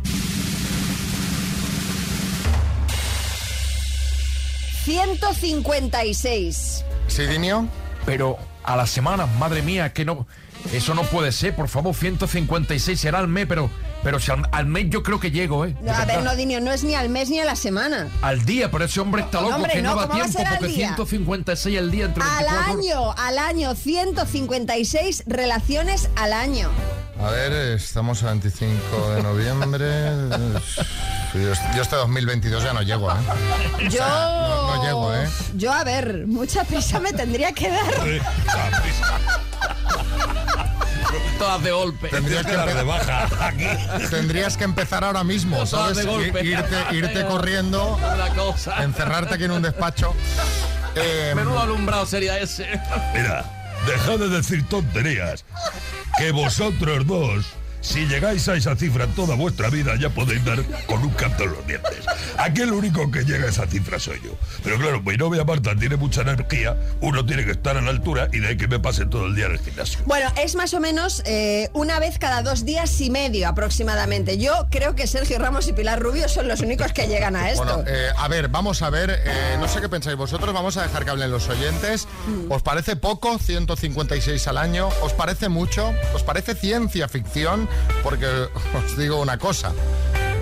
156. ¿Sí, Dinio? Pero a la semana, madre mía, que no. Eso no puede ser, por favor, 156 será al mes, pero, pero si al, al mes yo creo que llego, ¿eh? No, a ver, no, Dinio, no es ni al mes ni a la semana. Al día, pero ese hombre está loco, Hombre, que no, no, da ¿cómo va a tiempo, al porque día? 156 al día entre Al 24 horas. año, al año, 156 relaciones al año. A ver, estamos a 25 de noviembre. <laughs> Yo, yo este 2022 ya no llego, ¿eh? Yo. Llego, ¿eh? Yo, a ver, mucha prisa me tendría que dar. Todas de golpe. Tendrías que, empe- Tendrías que empezar ahora mismo, ¿sabes? de golpe. Irte, irte corriendo, Una cosa. encerrarte aquí en un despacho. Eh, Menudo alumbrado sería ese. Mira, dejad de decir tonterías. Que vosotros dos si llegáis a esa cifra toda vuestra vida, ya podéis dar con un canto en los dientes. Aquí el único que llega a esa cifra soy yo. Pero claro, mi novia Marta tiene mucha energía, uno tiene que estar a la altura y de ahí que me pase todo el día en el gimnasio. Bueno, es más o menos eh, una vez cada dos días y medio aproximadamente. Yo creo que Sergio Ramos y Pilar Rubio son los únicos que llegan a esto. Bueno, eh, a ver, vamos a ver, eh, no sé qué pensáis vosotros, vamos a dejar que hablen los oyentes. ¿Os parece poco, 156 al año? ¿Os parece mucho? ¿Os parece ciencia ficción? Porque os digo una cosa,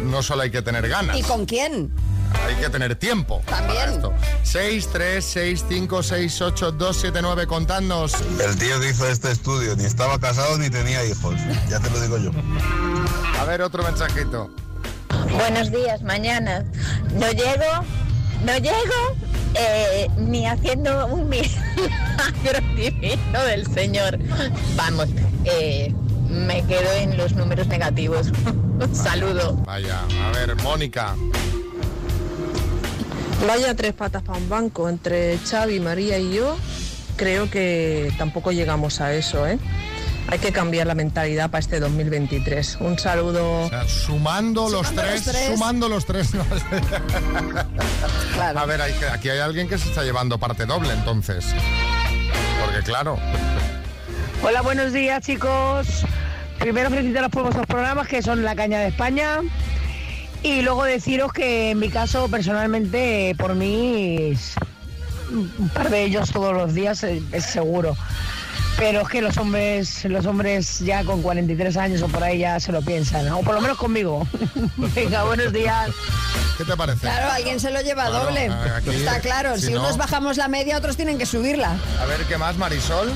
no solo hay que tener ganas, ¿Y con quién? hay que tener tiempo. También. Esto. 6, 3, 6, 5, 6, 8, 2, 7, 9, contadnos. El tío que hizo este estudio ni estaba casado ni tenía hijos. Ya te lo digo yo. A ver, otro mensajito. Buenos días, mañana. No llego, no llego eh, ni haciendo un <laughs> milagro divino del Señor. Vamos, eh, me quedo en los números negativos. Un <laughs> saludo. Vaya, a ver, Mónica. Vaya tres patas para un banco entre Xavi, María y yo. Creo que tampoco llegamos a eso, ¿eh? Hay que cambiar la mentalidad para este 2023. Un saludo. O sea, sumando, los, Sumando tres, los tres. sumando los tres. no. <laughs> A ver, hay aquí hay alguien que se está llevando parte doble, entonces. Porque claro. Hola, buenos días chicos. Primero felicitaros por vuestros programas que son La Caña de España. Y luego deciros que en mi caso, personalmente, por mí, es- un par de ellos todos los días es, es seguro. Pero es que los hombres, los hombres ya con 43 años o por ahí ya se lo piensan, o por lo menos conmigo. <laughs> Venga, buenos días. ¿Qué te parece? Claro, alguien se lo lleva Claro, doble. aquí, Está claro, si si, no- unos bajamos la media, otros tienen que subirla. A ver, ¿qué más, Marisol?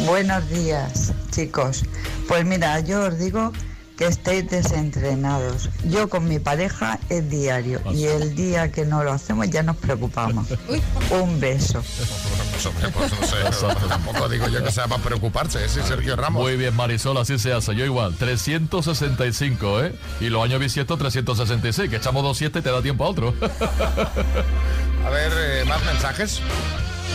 Buenos días, chicos. Pues mira, yo os digo que estéis desentrenados. Yo con mi pareja es diario y el día que no lo hacemos ya nos preocupamos. Un beso. Pues, hombre, pues no sé, tampoco digo yo que sea para preocuparse, ese Sergio Ramos. Muy bien, Marisol, así se hace. Yo igual, 365, ¿eh? Y los años bisiestos 366, que echamos dos siete y te da tiempo a otro. <laughs> A ver, eh, más mensajes.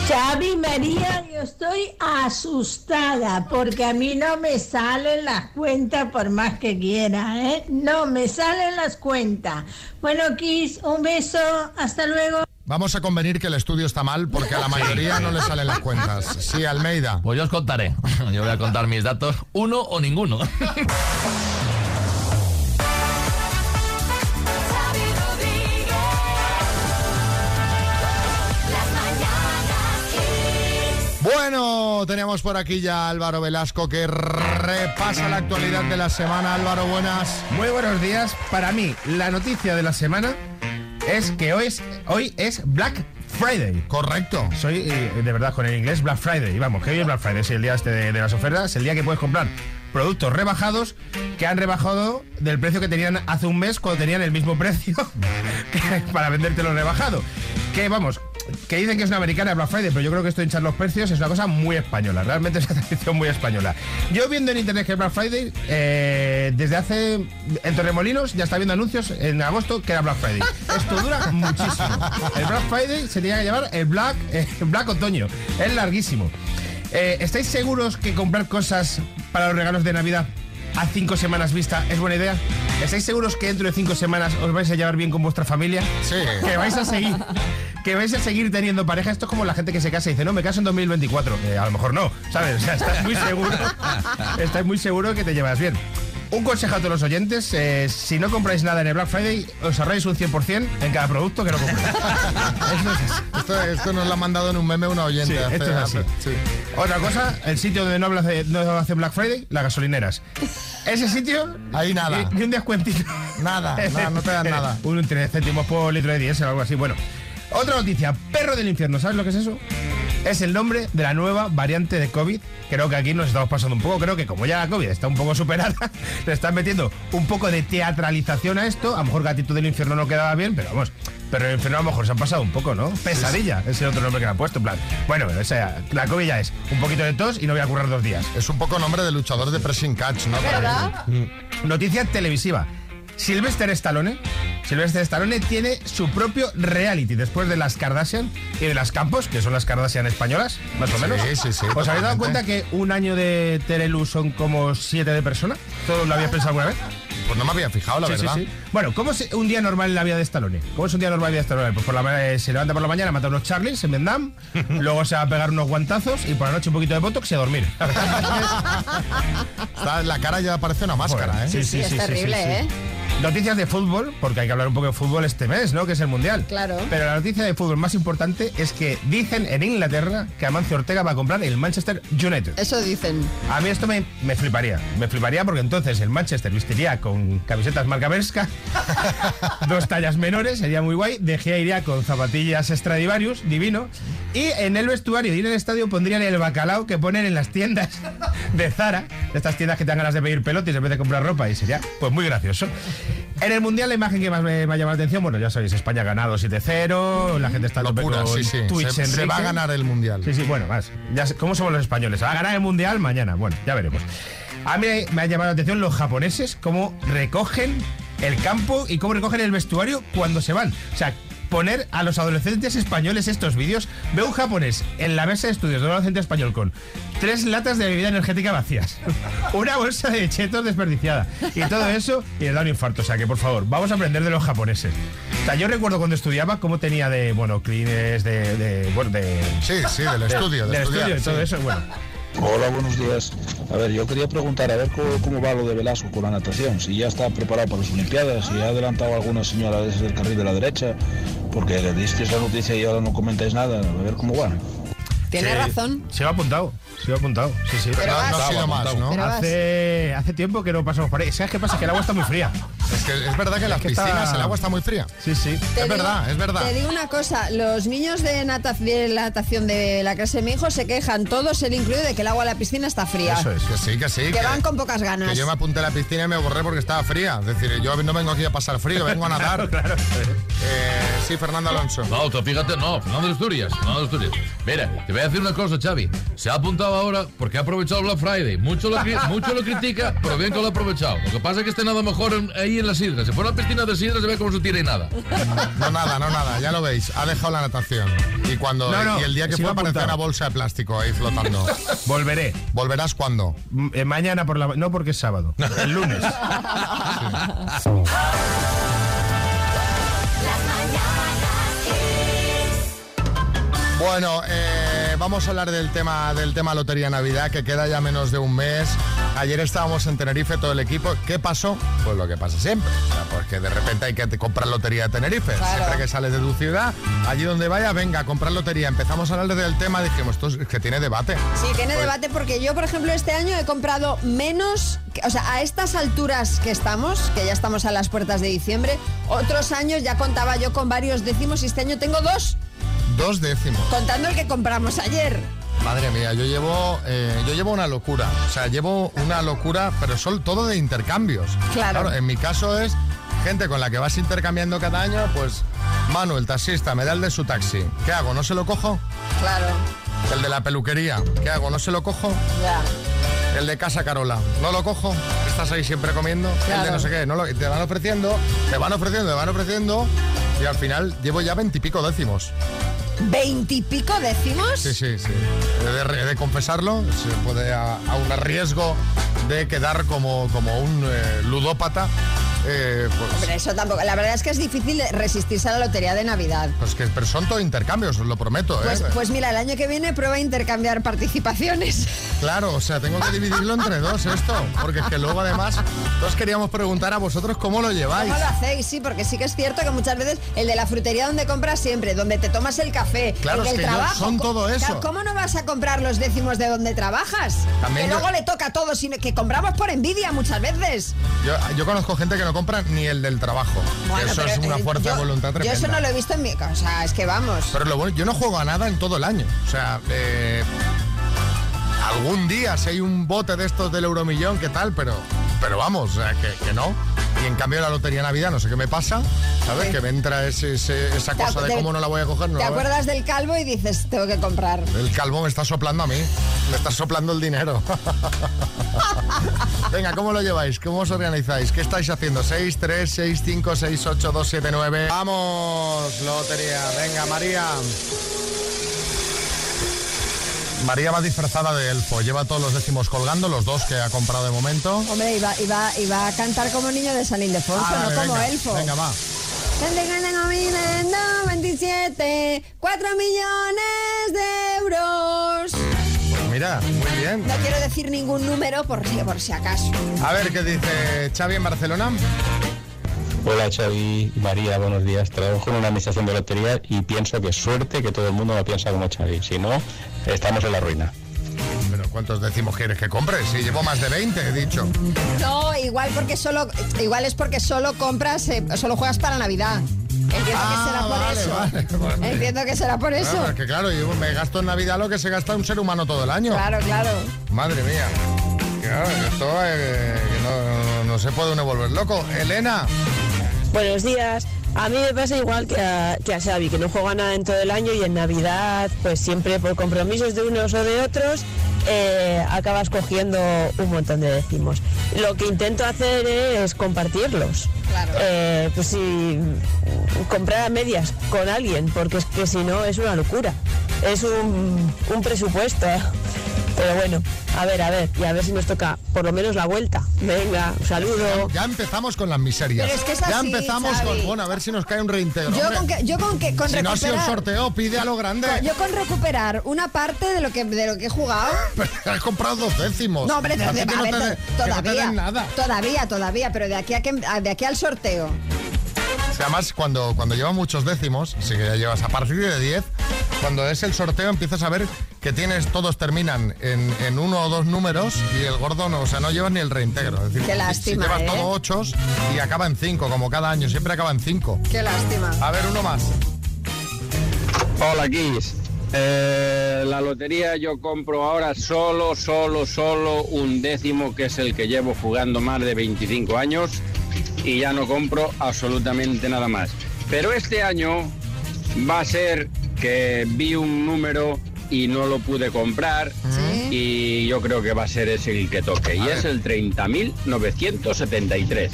Xavi María, yo estoy asustada porque a mí no me salen las cuentas por más que quiera, ¿eh? No me salen las cuentas. Bueno, Kiss, un beso, hasta luego. Vamos a convenir que el estudio está mal porque a la mayoría no le salen las cuentas. Sí, Almeida. Pues yo os contaré. Yo voy a contar mis datos, uno o ninguno. <laughs> Bueno, tenemos por aquí ya a Álvaro Velasco que repasa la actualidad de la semana. Álvaro, buenas. Muy buenos días. Para mí, la noticia de la semana es que hoy es, hoy es Black Friday. Correcto. Soy eh, de verdad con el inglés Black Friday. Y vamos, que hoy es Black Friday, es el día este de, de las ofertas, el día que puedes comprar productos rebajados que han rebajado del precio que tenían hace un mes cuando tenían el mismo precio <laughs> para vendértelo rebajado. Que vamos, que dicen que es una americana Black Friday, pero yo creo que esto de hinchar los precios es una cosa muy española, realmente es una <laughs> tradición muy española. Yo viendo en internet que Black Friday, eh, desde hace, en Torremolinos ya está viendo anuncios en agosto que era Black Friday. Esto dura muchísimo. El Black Friday se tenía que llamar el Black, eh, Black Otoño, es larguísimo. Eh, ¿Estáis seguros que comprar cosas para los regalos de Navidad a cinco semanas vista es buena idea? ¿Estáis seguros que dentro de cinco semanas os vais a llevar bien con vuestra familia? Sí. Que vais a seguir, que vais a seguir teniendo pareja. Esto es como la gente que se casa y dice, no, me caso en 2024. Eh, a lo mejor no, ¿sabes? O sea, estás muy seguro. <laughs> estás muy seguro que te llevas bien. Un consejo a todos los oyentes, eh, si no compráis nada en el Black Friday, os ahorráis un 100% en cada producto que no compréis. <laughs> Eso es. Esto, esto nos lo ha mandado en un meme una oyente. Sí, hace- esto es así. hace- sí. Otra cosa, el sitio donde no, habla de- no hace Black Friday, las gasolineras. Ese sitio... Ahí nada. Ni, ni un descuentito. Nada, nada, no te dan <laughs> nada. un 3 céntimos por litro de diésel o algo así. Bueno, otra noticia. Perro del infierno, ¿sabes lo que es eso? Es el nombre de la nueva variante de COVID. Creo que aquí nos estamos pasando un poco. Creo que como ya la COVID está un poco superada, <laughs> le están metiendo un poco de teatralización a esto. A lo mejor Gatito del Infierno no quedaba bien, pero vamos. Pero el infierno a lo mejor se han pasado un poco, ¿no? Pesadilla, ese es el otro nombre que le han puesto. En plan, bueno, o sea, la COVID ya es un poquito de tos y no voy a currar dos días. Es un poco nombre de luchador de pressing catch, ¿no? Mm. Noticia televisiva. Sylvester Stallone Sylvester Stallone tiene su propio reality después de las Kardashian y de las Campos, que son las Kardashian españolas, más o menos. Sí, sí, sí, ¿Os habéis dado cuenta que un año de Terelu son como siete de persona? ¿Todos lo había pensado alguna vez? Pues no me había fijado, la verdad. Bueno, ¿cómo es un día normal en la vida de Stallone? ¿Cómo es un día normal en la vida de Stallone? Pues por la eh, se levanta por la mañana, mata unos Charlies en Vietnam, <laughs> luego se va a pegar unos guantazos y por la noche un poquito de botox y a dormir. <laughs> Está- la cara ya parece una máscara, ¿eh? Sí, sí, es sí, sí, terrible, sí, sí. ¿eh? Noticias de fútbol, porque hay que hablar un poco de fútbol este mes, ¿no? Que es el Mundial. Claro. Pero la noticia de fútbol más importante es que dicen en Inglaterra que Amancio Ortega va a comprar el Manchester United. Eso dicen. A mí esto me, me fliparía. Me fliparía porque entonces el Manchester vistiría con camisetas marca Berska, <laughs> dos tallas menores, sería muy guay. De Gea iría con zapatillas Stradivarius, divino. Y en el vestuario y en el estadio pondrían el bacalao que ponen en las tiendas de Zara, de estas tiendas que te dan ganas de pedir pelotes en vez de comprar ropa, y sería pues muy gracioso. En el Mundial la imagen que más me, me ha llamado la atención, bueno, ya sabéis, España ha ganado 7-0, la gente está Locura, con sí, sí. Twitch, Se- va a ganar el Mundial. Sí, sí, bueno, más. Ya ¿Cómo somos los españoles? ¿Se va a ganar el mundial mañana? Bueno, ya veremos. A mí me ha llamado la atención los japoneses, cómo recogen el campo y cómo recogen el vestuario cuando se van. O sea, poner a los adolescentes españoles estos vídeos. Veo un japonés en la mesa de estudios de un adolescente español con tres latas de bebida energética vacías, <laughs> una bolsa de chetos desperdiciada y todo eso y le da un infarto. O sea, que por favor, vamos a aprender de los japoneses. O sea, yo recuerdo cuando estudiaba cómo tenía de, bueno, clines, de, de, bueno, de... Sí, sí, del estudio, de Del estudio y todo sí. eso, bueno. Hola, buenos días. A ver, yo quería preguntar a ver cómo, va lo de Velasco con la natación, si ya está preparado para las Olimpiadas, si ha adelantado alguna señora desde el carril de la derecha, porque le disteis la noticia y ahora no comentáis nada, a ver cómo va. Tiene Sí, razón. Se va apuntado, se va apuntado. Sí, sí. Pero No- vas. no ha sido más, ¿no? Hace, hace tiempo que no pasamos por ahí. ¿Sabes qué pasa? Que el agua está muy fría. Es que es verdad que en las que piscinas está- el agua está muy fría. Sí, sí. Te Es digo- verdad, es verdad. Te digo una cosa, los niños de, nata- de natación de la clase de mi hijo se quejan, todos, el incluido, de que el agua de la piscina está fría. Eso es, que sí, que sí. Que van con pocas ganas. Que yo me apunté a la piscina y me borré porque estaba fría. Es decir, yo no vengo aquí a pasar frío, vengo a nadar. <laughs> Eh, sí, Fernando Alonso. No, tú fíjate, no, Fernando de Asturias, Fernando de Asturias. Mira, te voy a decir una cosa, Xavi. Se ha apuntado ahora porque ha aprovechado Black Friday. Mucho lo, <laughs> mucho lo critica, pero bien que lo ha aprovechado. Lo que pasa es que esté nada mejor en- ahí en la sidra. Si fuera piscina de sidra, se ve como se tira y nada. No nada, no nada, ya lo veis. Ha dejado la natación. Y cuando No, no, y el día que fue apareció apuntado. una bolsa de plástico ahí flotando. <laughs> Volveré. ¿Volverás cuándo? M- eh, mañana por la... No porque es sábado. <laughs> El lunes. Bueno, eh, vamos a hablar del tema del tema Lotería Navidad, que queda ya menos de un mes. Ayer estábamos en Tenerife todo el equipo. ¿Qué pasó? Pues lo que pasa siempre. O sea, pues que de repente hay que comprar lotería de Tenerife. Claro. Siempre que sales de tu ciudad, allí donde vaya, venga, a comprar lotería. Empezamos a hablar del tema, dijimos, esto es que tiene debate. Sí, tiene Pues- debate porque yo, por ejemplo, este año he comprado menos, o sea, a estas alturas que estamos, que ya estamos a las puertas de diciembre, otros años ya contaba yo con varios décimos y este año tengo dos, Dos décimos. contando el que compramos ayer. Madre mía, yo llevo, eh, yo llevo una locura. O sea, llevo una locura, pero son todo de intercambios. Claro. En mi caso es gente con la que vas intercambiando cada año, pues Manu, el taxista, me da el de su taxi. ¿Qué hago? ¿No se lo cojo? Claro, El de la peluquería. ¿Qué hago? ¿No se lo cojo? ya. El de Casa Carola. ¿No lo cojo? Estás ahí siempre comiendo. El de Claro. no sé qué. No lo- te van ofreciendo, te van ofreciendo, te van ofreciendo. Y al final llevo ya veintipico décimos. ¿Veintipico décimos? Sí, sí, sí. He de, confesarlo, se puede a, a un riesgo de quedar como, como un eh, ludópata. Eh, pues, Hombre, eso tampoco. La verdad es que es difícil resistirse a la lotería de Navidad. pues que pero son todo intercambios, os lo prometo. Pues, ¿eh? pues mira, el año que viene prueba a intercambiar participaciones. <laughs> Claro, o sea, tengo que dividirlo entre dos esto, porque es que luego además todos queríamos preguntar a vosotros cómo lo lleváis. ¿Cómo lo hacéis? Sí, porque sí que es cierto que muchas veces el de la frutería donde compras siempre, donde te tomas el café, Claro, el es del que yo- trabajo. son co- todo eso. ¿Cómo no vas a comprar los décimos de donde trabajas? También que yo- luego le toca a todos, sino que compramos por envidia muchas veces. Yo, yo conozco gente que no compra ni el del trabajo. Bueno, eso es una fuerza yo- de voluntad Yo tremenda. eso no lo he visto en mi casa, o sea, es que vamos. Pero lo bueno, yo no juego a nada en todo el año. O sea, eh, algún día si hay un bote de estos del euromillón, ¿qué tal? Pero, pero vamos, que, que no. Y en cambio la lotería Navidad, no sé qué me pasa, ¿sabes? Que me entra ese- ese- esa cosa de acu- cómo no la voy a coger. No ¿Te acuerdas del calvo y dices, tengo que comprar? El calvo me está soplando a mí. Me está soplando el dinero. <laughs> Venga, ¿cómo lo lleváis? ¿Cómo os organizáis? ¿Qué estáis haciendo? 6, 3, 6, 5, 6, 8, 2, 7, 9. Vamos, lotería. Venga, María. María va disfrazada de elfo. Lleva todos los décimos colgando, los dos que ha comprado de momento. Hombre, iba, iba, iba a cantar como niño de San Ildefonso, Ah, no como venga, elfo. Venga, va. Tengo viviendo 27, 4 millones de euros. Pues mira, muy bien. No quiero decir ningún número por si, por si acaso. A ver qué dice Xavi en Barcelona. Hola Xavi María, buenos días. Trabajo en una administración de lotería y pienso que suerte que todo el mundo lo piensa como Xavi. Si no, estamos en la ruina. Pero ¿cuántos décimos quieres que compres? Si llevo más de 20, he dicho. No, igual porque solo, igual es porque solo compras, eh, solo juegas para Navidad. Entiendo que será por Ah, eso. vale, vale. Entiendo que será por eso. Claro, es que claro, yo me gasto en Navidad lo que se gasta un ser humano todo el año. Claro, claro. Madre mía. Claro, esto eh, que no, no- no se puede uno volver loco. Elena. Buenos días. A mí me pasa igual que a, que a Xavi, que no juega nada en todo el año y en Navidad, pues siempre por compromisos de unos o de otros, eh, acabas cogiendo un montón de décimos. Lo que intento hacer es compartirlos. Eh, pues si comprar a medias con alguien, porque es que si no es una locura. Es un, un presupuesto. Pero bueno, a ver, a ver, y a ver si nos toca por lo menos la vuelta. Venga, un saludo. Ya empezamos con las miserias. Pero es que es ya así, empezamos Xavi. con, bueno, a ver si nos cae un reintegro. Yo hombre. con que, yo con que, con si no ha sido el recuperar, sorteo, pide a lo grande. yo con recuperar una parte de lo que, de lo que he jugado. <laughs> Pero has comprado dos décimos. No, hombre, no ver, te to- de- que no te todavía, den nada. todavía, todavía, pero de aquí a que, de aquí al sorteo. O sea, además, cuando, cuando lleva muchos décimos, sí que ya llevas a partir de 10, cuando es el sorteo empiezas a ver que tienes, todos terminan en, en uno o dos números y el gordo no, o sea, no llevas ni el reintegro. Es decir, Qué lástima, si llevas ¿eh? todo ochos y acaba en cinco, como cada año, siempre acaba en cinco. Qué lástima. A ver, uno más. Hola, Kiss. Eh, la lotería yo compro ahora solo, solo, solo un décimo, que es el que llevo jugando más de 25 años, y ya no compro absolutamente nada más. Pero este año va a ser que vi un número y no lo pude comprar, y yo creo que va a ser ese el que toque, y es el 30.973.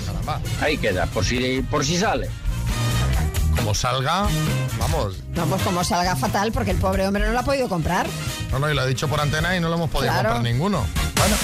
Ahí queda, por si, por si sale. Como salga, vamos. Vamos, como salga fatal, porque el pobre hombre no lo ha podido comprar. No, no, y lo he dicho por antena y no lo hemos podido Claro. comprar ninguno. Bueno.